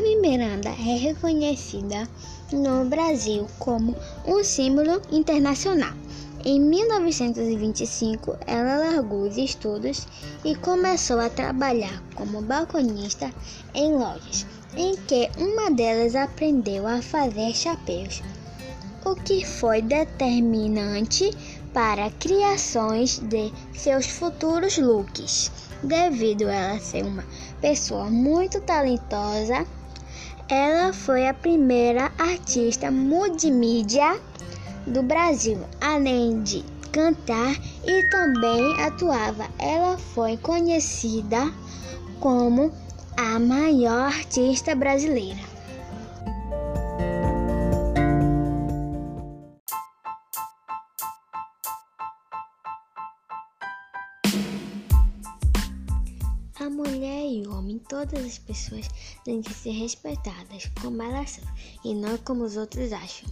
Carmen Miranda é reconhecida no Brasil como um símbolo internacional. Em 1925, ela largou os estudos e começou a trabalhar como balconista em lojas, em que uma delas aprendeu a fazer chapéus, o que foi determinante para criações de seus futuros looks. Devido a ela ser uma pessoa muito talentosa, ela foi a primeira artista multimídia do Brasil, além de cantar e também atuava. Ela foi conhecida como a maior artista brasileira. A mulher e o homem, todas as pessoas têm que ser respeitadas como elas são e não como os outros acham.